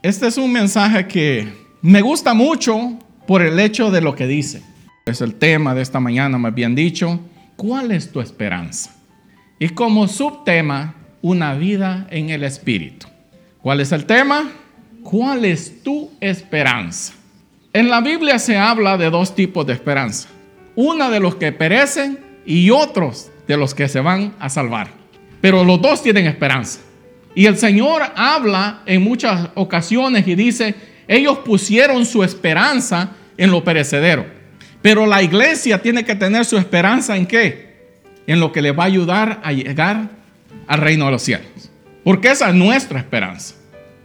Este es un mensaje que me gusta mucho por el hecho de lo que dice. Es el tema de esta mañana, me habían dicho. ¿Cuál es tu esperanza? Y como subtema, una vida en el Espíritu. ¿Cuál es el tema? ¿Cuál es tu esperanza? En la Biblia se habla de dos tipos de esperanza. Una de los que perecen y otros de los que se van a salvar. Pero los dos tienen esperanza. Y el Señor habla en muchas ocasiones y dice, ellos pusieron su esperanza en lo perecedero. Pero la iglesia tiene que tener su esperanza en qué? En lo que le va a ayudar a llegar al reino de los cielos. Porque esa es nuestra esperanza.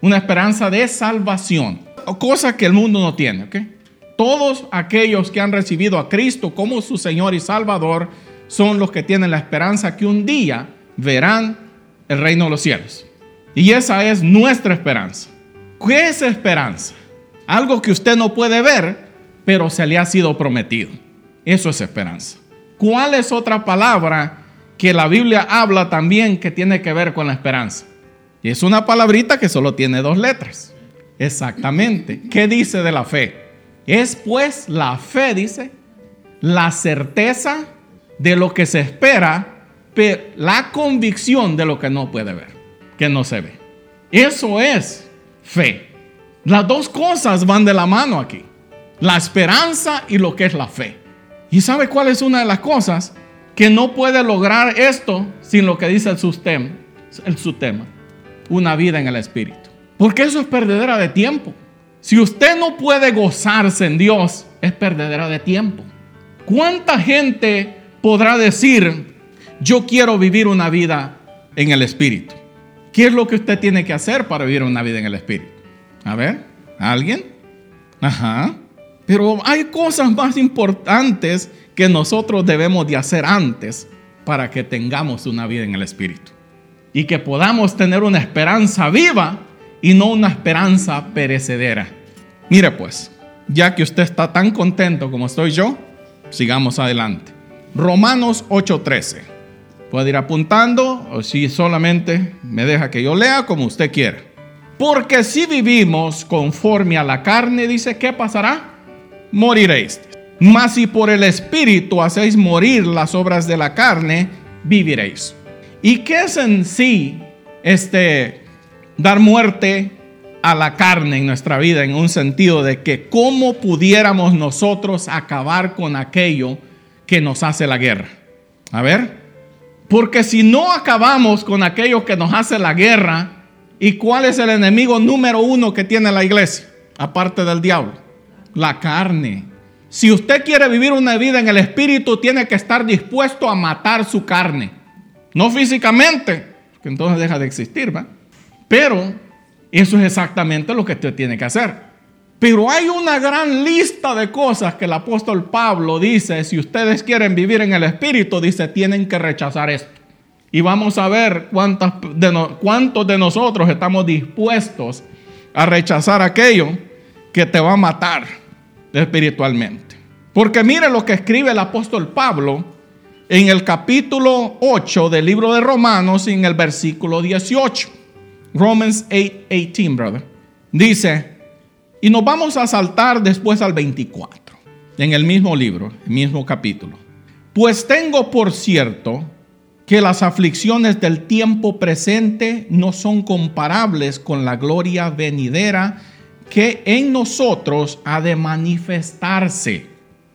Una esperanza de salvación. Cosa que el mundo no tiene. Todos aquellos que han recibido a Cristo como su Señor y Salvador son los que tienen la esperanza que un día verán el reino de los cielos. Y esa es nuestra esperanza. ¿Qué es esperanza? Algo que usted no puede ver, pero se le ha sido prometido. Eso es esperanza. ¿Cuál es otra palabra que la Biblia habla también que tiene que ver con la esperanza? Es una palabrita que solo tiene dos letras. Exactamente. ¿Qué dice de la fe? Es pues la fe, dice, la certeza de lo que se espera, pero la convicción de lo que no puede ver que no se ve. Eso es fe. Las dos cosas van de la mano aquí. La esperanza y lo que es la fe. ¿Y sabe cuál es una de las cosas? Que no puede lograr esto sin lo que dice el sistema, el subtema. Una vida en el Espíritu. Porque eso es perdedera de tiempo. Si usted no puede gozarse en Dios, es perdedera de tiempo. ¿Cuánta gente podrá decir, yo quiero vivir una vida en el Espíritu? ¿Qué es lo que usted tiene que hacer para vivir una vida en el Espíritu? A ver, ¿alguien? Ajá. Pero hay cosas más importantes que nosotros debemos de hacer antes para que tengamos una vida en el Espíritu. Y que podamos tener una esperanza viva y no una esperanza perecedera. Mire pues, ya que usted está tan contento como estoy yo, sigamos adelante. Romanos 8:13. Puede ir apuntando o si solamente me deja que yo lea como usted quiera. Porque si vivimos conforme a la carne, dice, ¿qué pasará? Moriréis. Mas si por el Espíritu hacéis morir las obras de la carne, viviréis. ¿Y qué es en sí este dar muerte a la carne en nuestra vida en un sentido de que cómo pudiéramos nosotros acabar con aquello que nos hace la guerra? A ver, porque si no acabamos con aquello que nos hace la guerra, ¿y cuál es el enemigo número uno que tiene la iglesia? Aparte del diablo. La carne. Si usted quiere vivir una vida en el espíritu, tiene que estar dispuesto a matar su carne. No físicamente, que entonces deja de existir, ¿va? Pero eso es exactamente lo que usted tiene que hacer. Pero hay una gran lista de cosas que el apóstol Pablo dice, si ustedes quieren vivir en el Espíritu, dice, tienen que rechazar esto. Y vamos a ver de cuántos de nosotros estamos dispuestos a rechazar aquello que te va a matar espiritualmente. Porque mire lo que escribe el apóstol Pablo en el capítulo 8 del libro de Romanos, en el versículo 18. Romans 8, 18, brother. Dice, y nos vamos a saltar después al 24, en el mismo libro, mismo capítulo. Pues tengo por cierto que las aflicciones del tiempo presente no son comparables con la gloria venidera que en nosotros ha de manifestarse.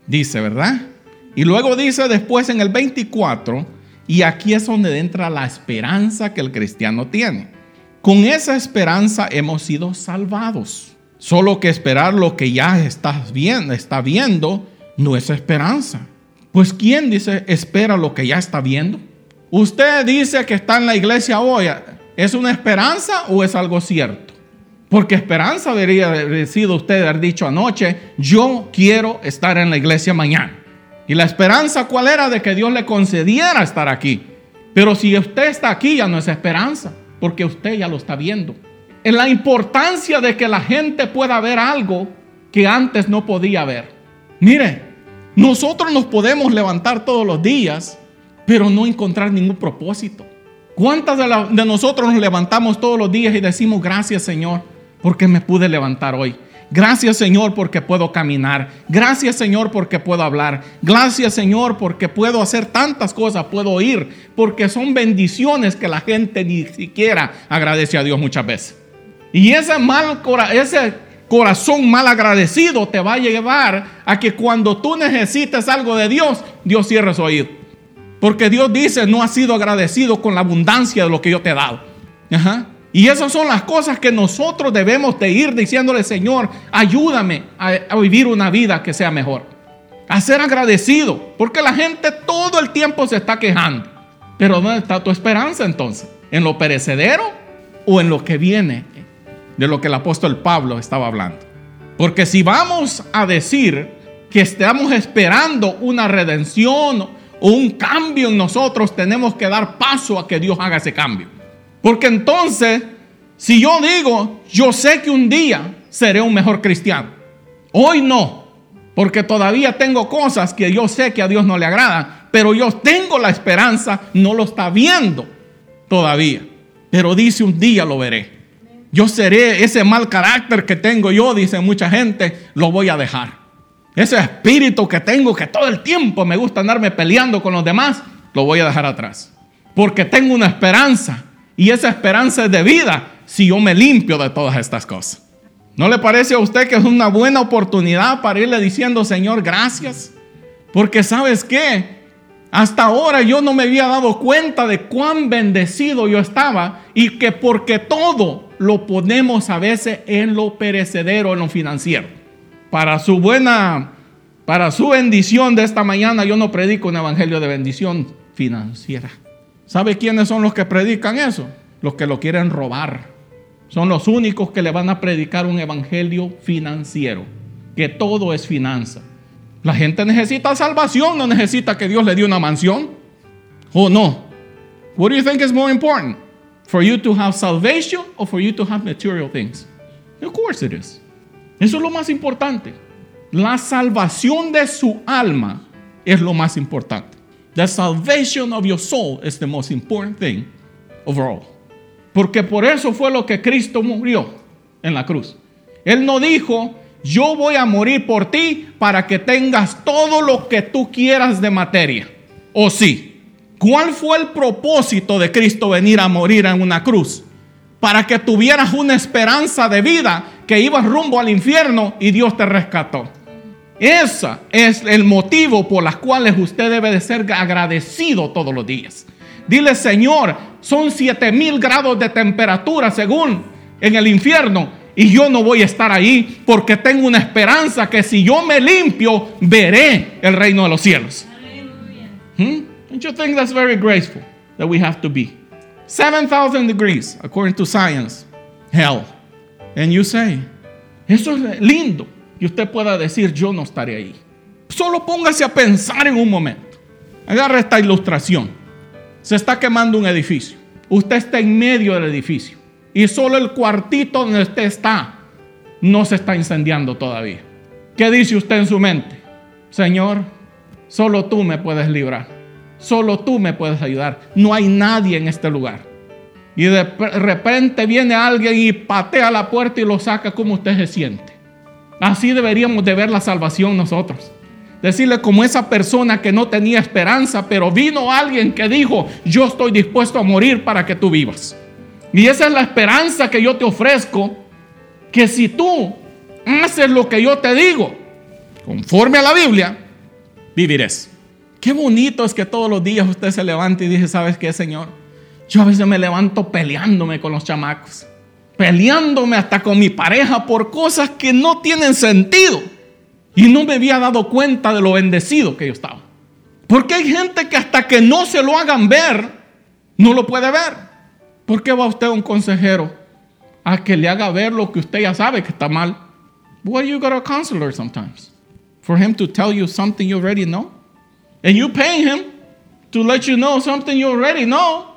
Dice, ¿verdad? Y luego dice después en el 24, y aquí es donde entra la esperanza que el cristiano tiene. Con esa esperanza hemos sido salvados. Solo que esperar lo que ya estás viendo, está viendo no es esperanza. Pues ¿quién dice espera lo que ya está viendo? Usted dice que está en la iglesia hoy. ¿Es una esperanza o es algo cierto? Porque esperanza debería haber sido usted haber dicho anoche, yo quiero estar en la iglesia mañana. Y la esperanza cuál era de que Dios le concediera estar aquí. Pero si usted está aquí ya no es esperanza, porque usted ya lo está viendo en la importancia de que la gente pueda ver algo que antes no podía ver. Mire, nosotros nos podemos levantar todos los días, pero no encontrar ningún propósito. ¿Cuántas de, nosotros nos levantamos todos los días y decimos gracias Señor porque me pude levantar hoy. Gracias Señor porque puedo caminar. Gracias Señor porque puedo hablar. Gracias Señor porque puedo hacer tantas cosas, puedo oír, porque son bendiciones que la gente ni siquiera agradece a Dios muchas veces. Y ese mal ese corazón mal agradecido te va a llevar a que cuando tú necesites algo de Dios, Dios cierre su oído. Porque Dios dice, no has sido agradecido con la abundancia de lo que yo te he dado. Y esas son las cosas que nosotros debemos de ir diciéndole, Señor, ayúdame a, vivir una vida que sea mejor. A ser agradecido. Porque la gente todo el tiempo se está quejando. Pero ¿dónde está tu esperanza entonces? ¿En lo perecedero o en lo que viene? De lo que el apóstol Pablo estaba hablando. Porque si vamos a decir que estamos esperando una redención o un cambio en nosotros, tenemos que dar paso a que Dios haga ese cambio. Porque entonces, si yo digo, yo sé que un día seré un mejor cristiano, hoy no, porque todavía tengo cosas que yo sé que a Dios no le agradan, pero yo tengo la esperanza, no lo está viendo todavía, pero dice un día lo veré. Yo seré ese mal carácter que tengo yo, dice mucha gente, lo voy a dejar. Ese espíritu que tengo que todo el tiempo me gusta andarme peleando con los demás, lo voy a dejar atrás. Porque tengo una esperanza y esa esperanza es de vida si yo me limpio de todas estas cosas. ¿No le parece a usted que es una buena oportunidad para irle diciendo, Señor, gracias? Porque sabes qué? Hasta ahora yo no me había dado cuenta de cuán bendecido yo estaba y que porque todo lo ponemos a veces en lo perecedero, en lo financiero. Para su buena, para su bendición de esta mañana, yo no predico un evangelio de bendición financiera. ¿Sabe quiénes son los que predican eso? Los que lo quieren robar. Son los únicos que le van a predicar un evangelio financiero, que todo es finanza. La gente necesita salvación, no necesita que Dios le dé una mansión. ¿O no? What do you think is more important? For you to have salvation or for you to have material things? Of course it is. Eso es lo más importante. La salvación de su alma es lo más importante. The salvation of your soul is the most important thing overall. Porque por eso fue lo que Cristo murió en la cruz. Él no dijo, yo voy a morir por ti para que tengas todo lo que tú quieras de materia. ¿O sí? ¿Cuál fue el propósito de Cristo venir a morir en una cruz? Para que tuvieras una esperanza de vida que ibas rumbo al infierno y Dios te rescató. Ese es el motivo por las cuales usted debe de ser agradecido todos los días. Dile, Señor, son 7000 grados de temperatura según en el infierno y yo no voy a estar ahí porque tengo una esperanza que si yo me limpio veré el reino de los cielos. Hmm? Don't you think that's very graceful that we have to be? 7,000 degrees according to science, hell. And you say, eso es lindo y usted pueda decir, yo no estaré ahí. Solo póngase a pensar en un momento. Agarra esta ilustración. Se está quemando un edificio. Usted está en medio del edificio. Y solo el cuartito donde usted está no se está incendiando todavía. ¿Qué dice usted en su mente? Señor, solo tú me puedes librar. Solo tú me puedes ayudar. No hay nadie en este lugar. Y de repente viene alguien y patea la puerta y lo saca como usted se siente. Así deberíamos de ver la salvación nosotros. Decirle como esa persona que no tenía esperanza, pero vino alguien que dijo, yo estoy dispuesto a morir para que tú vivas. Y esa es la esperanza que yo te ofrezco, que si tú haces lo que yo te digo, conforme a la Biblia, vivirás. Qué bonito es que todos los días usted se levante y dice, ¿sabes qué, Señor? Yo a veces me levanto peleándome con los chamacos peleándome hasta con mi pareja por cosas que no tienen sentido. Y no me había dado cuenta de lo bendecido que yo estaba. Porque hay gente que hasta que no se lo hagan ver, no lo puede ver. ¿Por qué va usted a un consejero a que le haga ver lo que usted ya sabe que está mal? Why you got a counselor sometimes? For him to tell you something you already know? And you pay him to let you know something you already know.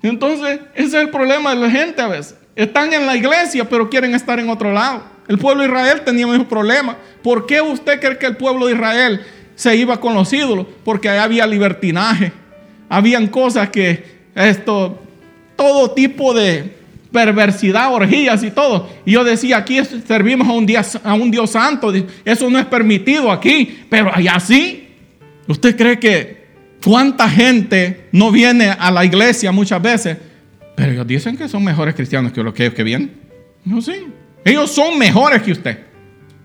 Entonces, ese es el problema de la gente a veces. Están en la iglesia, pero quieren estar en otro lado. El pueblo de Israel tenía mismo problema. ¿Por qué usted cree que el pueblo de Israel se iba con los ídolos? Porque había libertinaje. Habían cosas que esto, todo tipo de perversidad, orgías y todo. Y yo decía, aquí servimos a un, Dios, a un Dios santo, eso no es permitido aquí, pero allá sí. ¿Usted cree que cuánta gente no viene a la iglesia muchas veces? Pero ellos dicen que son mejores cristianos que los que, vienen. No, sí. Ellos son mejores que usted.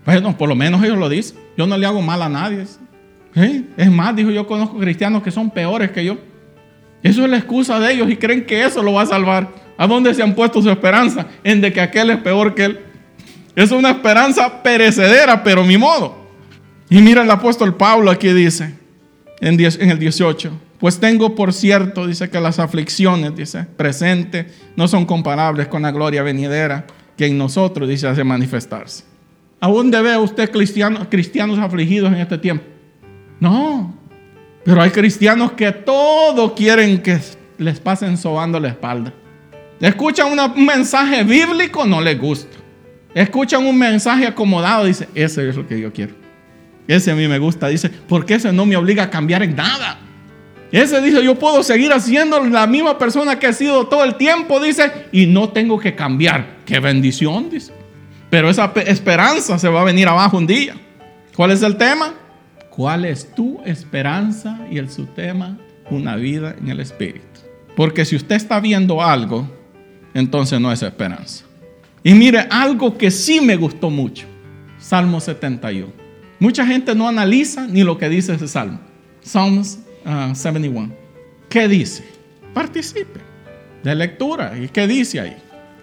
Bueno, por lo menos ellos lo dicen. Yo no le hago mal a nadie. Es más, dijo, yo conozco cristianos que son peores que yo. Eso es la excusa de ellos y creen que eso lo va a salvar. ¿A dónde se han puesto su esperanza? En de que aquel es peor que él. Es una esperanza perecedera, pero mi modo. Y mira el apóstol Pablo aquí dice, en, el 18, pues tengo por cierto, dice que las aflicciones, dice, presentes, no son comparables con la gloria venidera que en nosotros, dice, hace manifestarse. ¿A dónde ve usted cristianos, cristianos afligidos en este tiempo? No, pero hay cristianos que todo quieren que les pasen sobando la espalda. Escuchan un mensaje bíblico, no les gusta. Escuchan un mensaje acomodado, dice, ese es lo que yo quiero. Ese a mí me gusta, dice, porque ese no me obliga a cambiar en nada. Ese dice, yo puedo seguir haciendo la misma persona que he sido todo el tiempo, dice, y no tengo que cambiar. Qué bendición, dice. Pero esa esperanza se va a venir abajo un día. ¿Cuál es el tema? ¿Cuál es tu esperanza? Y el su tema, una vida en el Espíritu. Porque si usted está viendo algo, entonces no es esperanza. Y mire, algo que sí me gustó mucho, Salmo 71. Mucha gente no analiza ni lo que dice ese salmo. Psalms 71. Ah, ¿Qué dice? Participe de lectura. ¿Y qué dice ahí?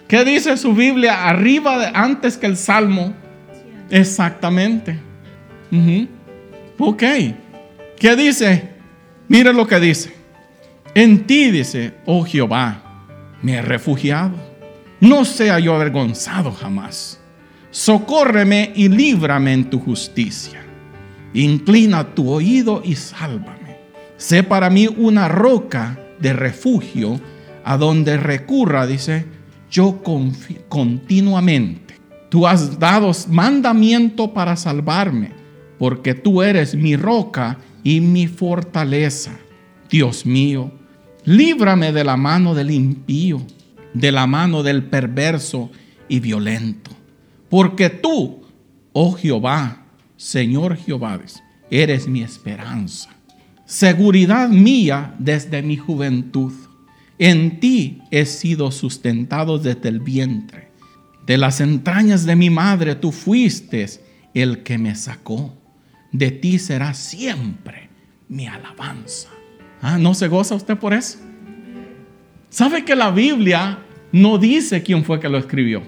¿Qué dice su Biblia arriba de, antes que el salmo? Exactamente. Ok. ¿Qué dice? Mire lo que dice. En ti dice, oh Jehová, me he refugiado. No sea yo avergonzado jamás. Socórreme y líbrame en tu justicia. Inclina tu oído y sálvame. Sé para mí una roca de refugio a donde recurra, dice, yo continuamente. Tú has dado mandamiento para salvarme, porque tú eres mi roca y mi fortaleza. Dios mío, líbrame de la mano del impío, de la mano del perverso y violento. Porque tú, oh Jehová, Señor Jehová, eres mi esperanza, seguridad mía desde mi juventud. En ti he sido sustentado desde el vientre. De las entrañas de mi madre tú fuiste el que me sacó. De ti será siempre mi alabanza. Ah, ¿no se goza usted por eso? ¿Sabe que la Biblia no dice quién fue que lo escribió?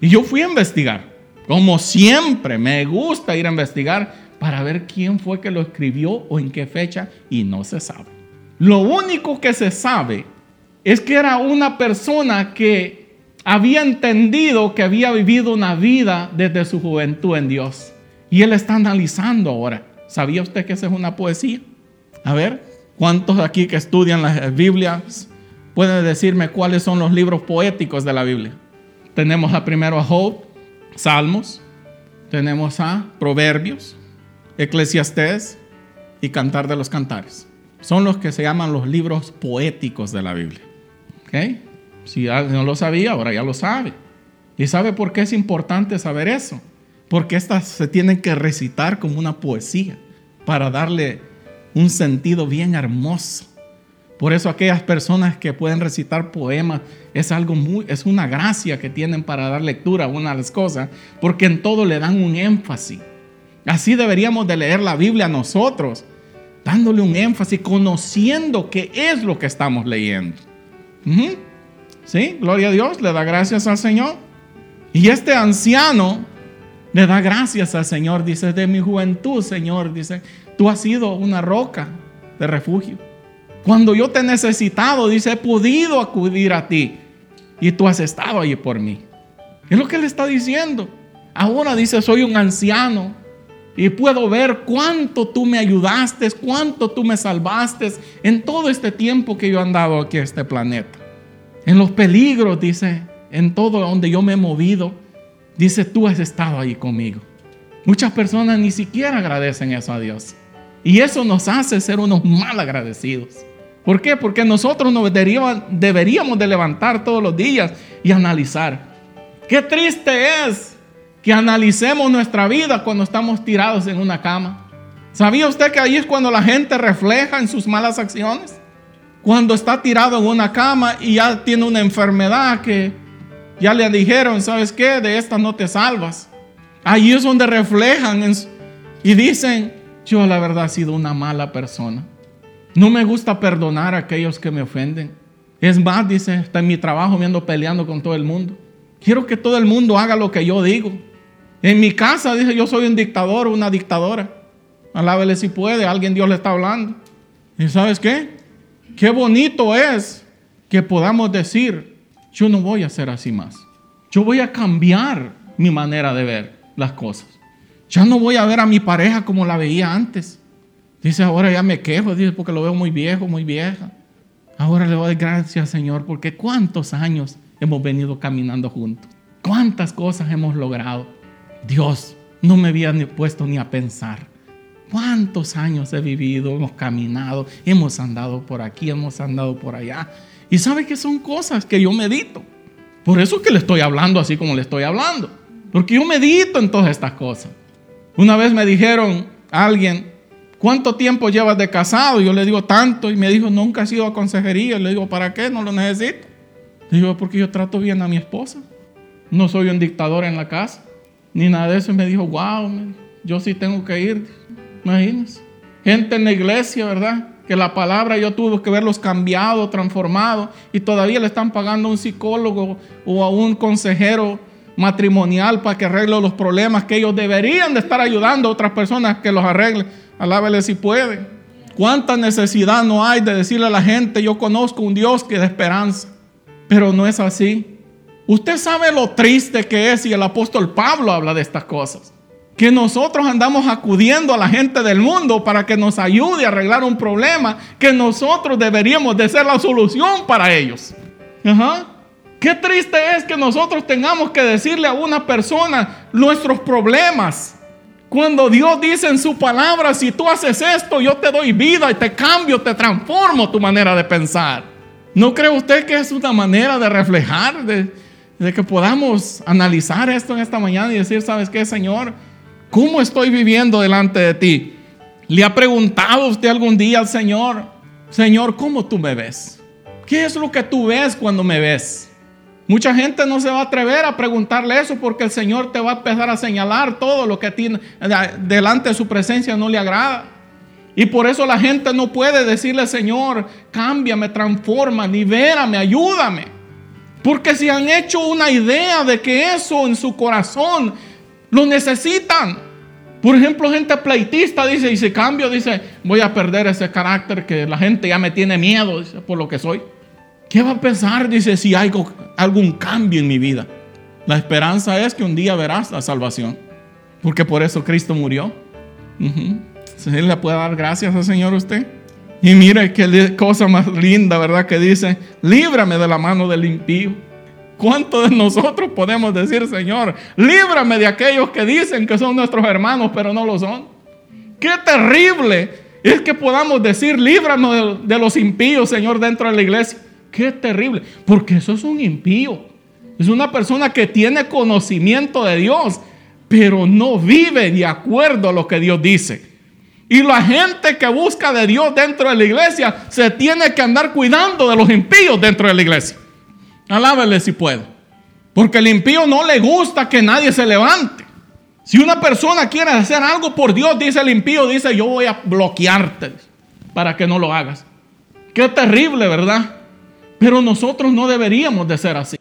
Y yo fui a investigar. Como siempre, me gusta ir a investigar para ver quién fue que lo escribió o en qué fecha y no se sabe. Lo único que se sabe es que era una persona que había entendido que había vivido una vida desde su juventud en Dios. Y él está analizando ahora. ¿Sabía usted que esa es una poesía? A ver, ¿Cuántos aquí que estudian las Biblias pueden decirme cuáles son los libros poéticos de la Biblia? Tenemos a primero a Job, Salmos, tenemos a Proverbios, Eclesiastés y Cantar de los Cantares. Son los que se llaman los libros poéticos de la Biblia. ¿Ok? Si no lo sabía, ahora ya lo sabe. ¿Y sabe por qué es importante saber eso? Porque estas se tienen que recitar como una poesía para darle un sentido bien hermoso. Por eso aquellas personas que pueden recitar poemas es algo muy, es una gracia que tienen para dar lectura a una de cosas, porque en todo le dan un énfasis. Así deberíamos de leer la Biblia nosotros, dándole un énfasis, conociendo qué es lo que estamos leyendo. Sí, gloria a Dios, le da gracias al Señor. Y este anciano le da gracias al Señor, dice, de mi juventud, Señor, dice, Tú has sido una roca de refugio. Cuando yo te he necesitado, dice, he podido acudir a ti. Y tú has estado allí por mí. Es lo que le está diciendo. Ahora dice, soy un anciano. Y puedo ver cuánto tú me ayudaste, cuánto tú me salvaste en todo este tiempo que yo he andado aquí en este planeta. En los peligros, dice, en todo donde yo me he movido, dice, tú has estado ahí conmigo. Muchas personas ni siquiera agradecen eso a Dios. Y eso nos hace ser unos mal agradecidos. ¿Por qué? Porque nosotros nos deberíamos, de levantar todos los días y analizar. Qué triste es que analicemos nuestra vida cuando estamos tirados en una cama. ¿Sabía usted que ahí es cuando la gente refleja en sus malas acciones? Cuando está tirado en una cama y ya tiene una enfermedad que ya le dijeron, ¿sabes qué? De esta no te salvas. Ahí es donde reflejan y dicen, yo la verdad he sido una mala persona. No me gusta perdonar a aquellos que me ofenden. Es más, dice, está en mi trabajo viendo peleando con todo el mundo. Quiero que todo el mundo haga lo que yo digo. En mi casa, dice, yo soy un dictador, una dictadora. Alábele si puede, alguien Dios le está hablando. ¿Y sabes qué? Qué bonito es que podamos decir, yo no voy a ser así más. Yo voy a cambiar mi manera de ver las cosas. Ya no voy a ver a mi pareja como la veía antes. Dice, ahora ya me quejo, dice, porque lo veo muy viejo, muy vieja. Ahora le doy gracias, Señor, porque cuántos años hemos venido caminando juntos. Cuántas cosas hemos logrado. Dios, no me había ni puesto ni a pensar. ¿Cuántos años he vivido? Hemos caminado, hemos andado por aquí, hemos andado por allá. Y sabe que son cosas que yo medito. Por eso que le estoy hablando así como le estoy hablando. Porque yo medito en todas estas cosas. Una vez me dijeron a alguien, ¿cuánto tiempo llevas de casado? Yo le digo tanto y me dijo, nunca he sido a consejería. Le digo, ¿para qué? No lo necesito. Le digo, porque yo trato bien a mi esposa. No soy un dictador en la casa ni nada de eso. Y me dijo, wow, yo sí tengo que ir. Imagínense. Gente en la iglesia, ¿verdad? Que la palabra yo tuve que verlos cambiado, transformado. Y todavía le están pagando a un psicólogo o a un consejero matrimonial para que arregle los problemas que ellos deberían de estar ayudando a otras personas que los arreglen. Alábele si puede. ¿Cuánta necesidad no hay de decirle a la gente, yo conozco un Dios que da esperanza? Pero no es así. Usted sabe lo triste que es y el apóstol Pablo habla de estas cosas. Que nosotros andamos acudiendo a la gente del mundo para que nos ayude a arreglar un problema que nosotros deberíamos de ser la solución para ellos. Ajá. Qué triste es que nosotros tengamos que decirle a una persona nuestros problemas. Cuando Dios dice en su palabra, si tú haces esto, yo te doy vida y te cambio, te transformo tu manera de pensar. ¿No cree usted que es una manera de reflejar, de, de que podamos analizar esto en esta mañana y decir, ¿sabes qué, Señor? ¿Cómo estoy viviendo delante de ti? ¿Le ha preguntado usted algún día al Señor, Señor, ¿cómo tú me ves? ¿Qué es lo que tú ves cuando me ves? Mucha gente no se va a atrever a preguntarle eso porque el Señor te va a empezar a señalar todo lo que tiene delante de su presencia no le agrada. Y por eso la gente no puede decirle, Señor, cámbiame, transforma, libérame, ayúdame. Porque si han hecho una idea de que eso en su corazón lo necesitan. Por ejemplo, gente pleitista dice, y si cambio, dice, voy a perder ese carácter que la gente ya me tiene miedo por lo que soy. ¿Qué va a pensar? Dice, si hay algún cambio en mi vida. La esperanza es que un día verás la salvación. Porque por eso Cristo murió. ¿Se le puede dar gracias al Señor usted? Y mire qué cosa más linda, ¿verdad? Que dice, líbrame de la mano del impío. ¿Cuántos de nosotros podemos decir, Señor, líbrame de aquellos que dicen que son nuestros hermanos, pero no lo son? Qué terrible es que podamos decir, líbranos de, los impíos, Señor, dentro de la iglesia. Qué terrible, porque eso es un impío. Es una persona que tiene conocimiento de Dios, pero no vive de acuerdo a lo que Dios dice. Y la gente que busca de Dios dentro de la iglesia se tiene que andar cuidando de los impíos dentro de la iglesia. Alábele si puede. Porque el impío no le gusta que nadie se levante. Si una persona quiere hacer algo por Dios, dice el impío, dice yo voy a bloquearte para que no lo hagas. Qué terrible, ¿verdad? Pero nosotros no deberíamos de ser así.